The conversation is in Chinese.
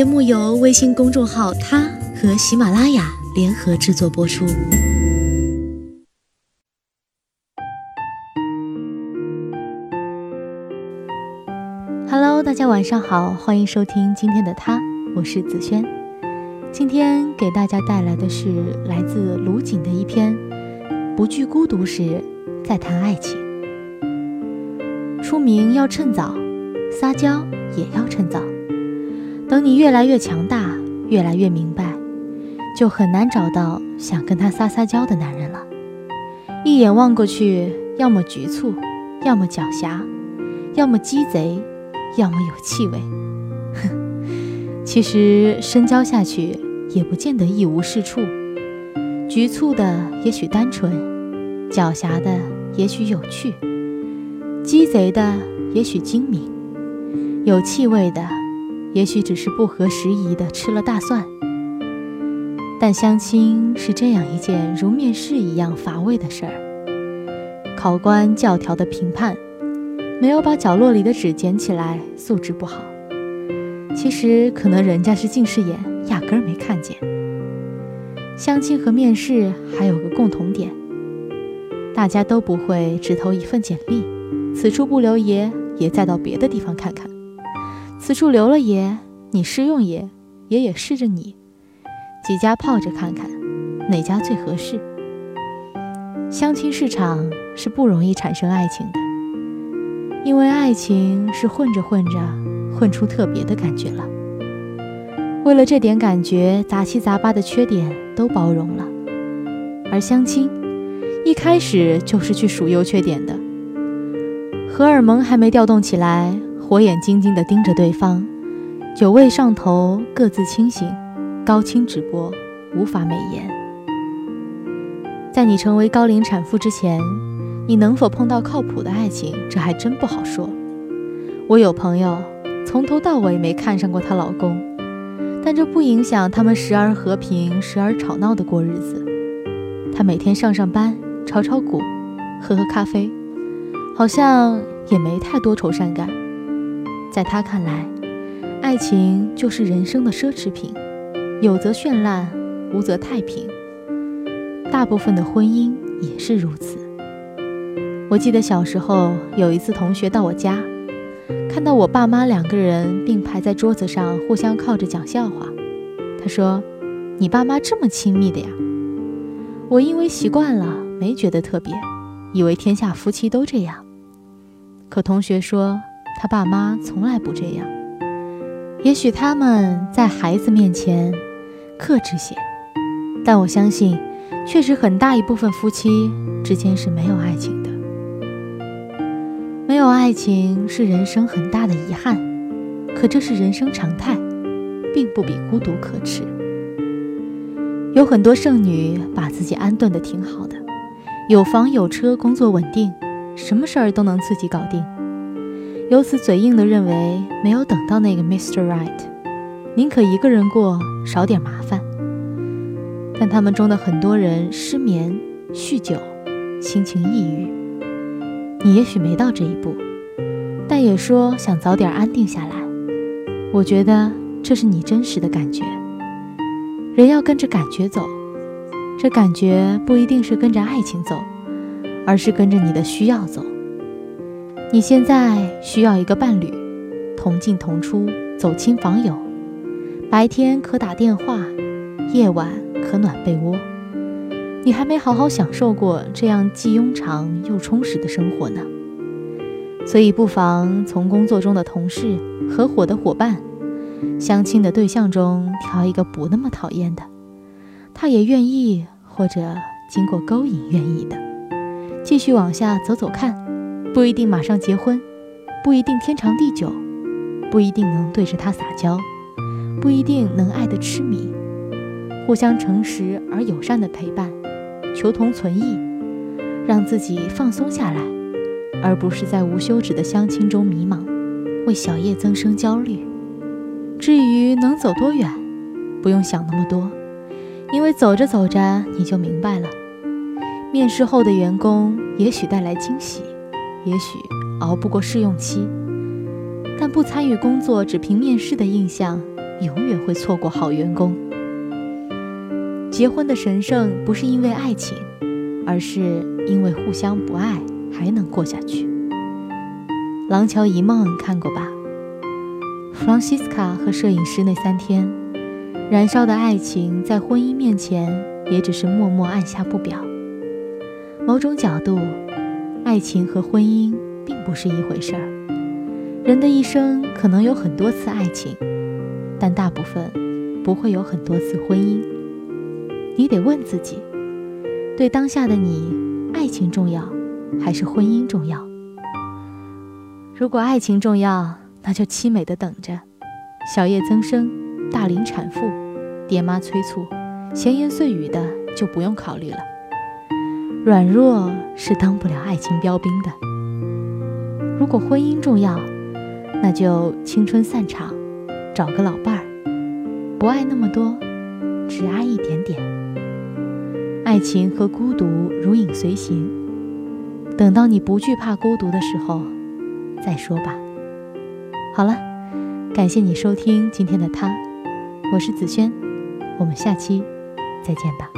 节目由微信公众号“他”和喜马拉雅联合制作播出。Hello，大家晚上好，欢迎收听今天的他，我是子轩。今天给大家带来的是来自卢锦的一篇《不惧孤独时再谈爱情》。出名要趁早，撒娇也要趁早。等你越来越强大，越来越明白，就很难找到想跟他撒撒娇的男人了。一眼望过去，要么局促，要么狡黠，要么鸡贼，要么有气味。哼，其实深交下去也不见得一无是处。局促的也许单纯，狡黠的也许有趣，鸡贼的也许精明，有气味的。也许只是不合时宜的吃了大蒜，但相亲是这样一件如面试一样乏味的事儿。考官教条的评判，没有把角落里的纸捡起来，素质不好。其实可能人家是近视眼，压根儿没看见。相亲和面试还有个共同点，大家都不会只投一份简历，此处不留爷，也再到别的地方看看。此处留了爷，你试用爷，爷也试着你，几家泡着看看，哪家最合适。相亲市场是不容易产生爱情的，因为爱情是混着混着混出特别的感觉了。为了这点感觉，杂七杂八的缺点都包容了，而相亲一开始就是去数优缺点的，荷尔蒙还没调动起来。火眼金睛地盯着对方，酒味上头，各自清醒，高清直播，无法美颜。在你成为高龄产妇之前，你能否碰到靠谱的爱情，这还真不好说。我有朋友从头到尾没看上过她老公，但这不影响他们时而和平，时而吵闹的过日子。她每天上上班，炒炒股，喝喝咖啡，好像也没太多愁善感。在他看来，爱情就是人生的奢侈品，有则绚烂，无则太平。大部分的婚姻也是如此。我记得小时候有一次，同学到我家，看到我爸妈两个人并排在桌子上，互相靠着讲笑话。他说：“你爸妈这么亲密的呀？”我因为习惯了，没觉得特别，以为天下夫妻都这样。可同学说。他爸妈从来不这样，也许他们在孩子面前克制些，但我相信，确实很大一部分夫妻之间是没有爱情的。没有爱情是人生很大的遗憾，可这是人生常态，并不比孤独可耻。有很多剩女把自己安顿的挺好的，有房有车，工作稳定，什么事儿都能自己搞定。由此嘴硬的认为没有等到那个 Mr. Right，宁可一个人过，少点麻烦。但他们中的很多人失眠、酗酒、心情抑郁。你也许没到这一步，但也说想早点安定下来。我觉得这是你真实的感觉。人要跟着感觉走，这感觉不一定是跟着爱情走，而是跟着你的需要走。你现在需要一个伴侣，同进同出，走亲访友，白天可打电话，夜晚可暖被窝。你还没好好享受过这样既庸长又充实的生活呢，所以不妨从工作中的同事、合伙的伙伴、相亲的对象中挑一个不那么讨厌的，他也愿意，或者经过勾引愿意的，继续往下走走看。不一定马上结婚，不一定天长地久，不一定能对着他撒娇，不一定能爱得痴迷。互相诚实而友善的陪伴，求同存异，让自己放松下来，而不是在无休止的相亲中迷茫，为小叶增生焦虑。至于能走多远，不用想那么多，因为走着走着你就明白了。面试后的员工也许带来惊喜。也许熬不过试用期，但不参与工作，只凭面试的印象，永远会错过好员工。结婚的神圣不是因为爱情，而是因为互相不爱还能过下去。《廊桥遗梦》看过吧？弗朗西斯卡和摄影师那三天，燃烧的爱情在婚姻面前也只是默默按下不表。某种角度，爱情和婚姻并不是一回事儿。人的一生可能有很多次爱情，但大部分不会有很多次婚姻。你得问自己：对当下的你，爱情重要还是婚姻重要？如果爱情重要，那就凄美的等着，小叶增生，大龄产妇，爹妈催促，闲言碎语的就不用考虑了。软弱是当不了爱情标兵的。如果婚姻重要，那就青春散场，找个老伴儿，不爱那么多，只爱一点点。爱情和孤独如影随形，等到你不惧怕孤独的时候，再说吧。好了，感谢你收听今天的他，我是子轩，我们下期再见吧。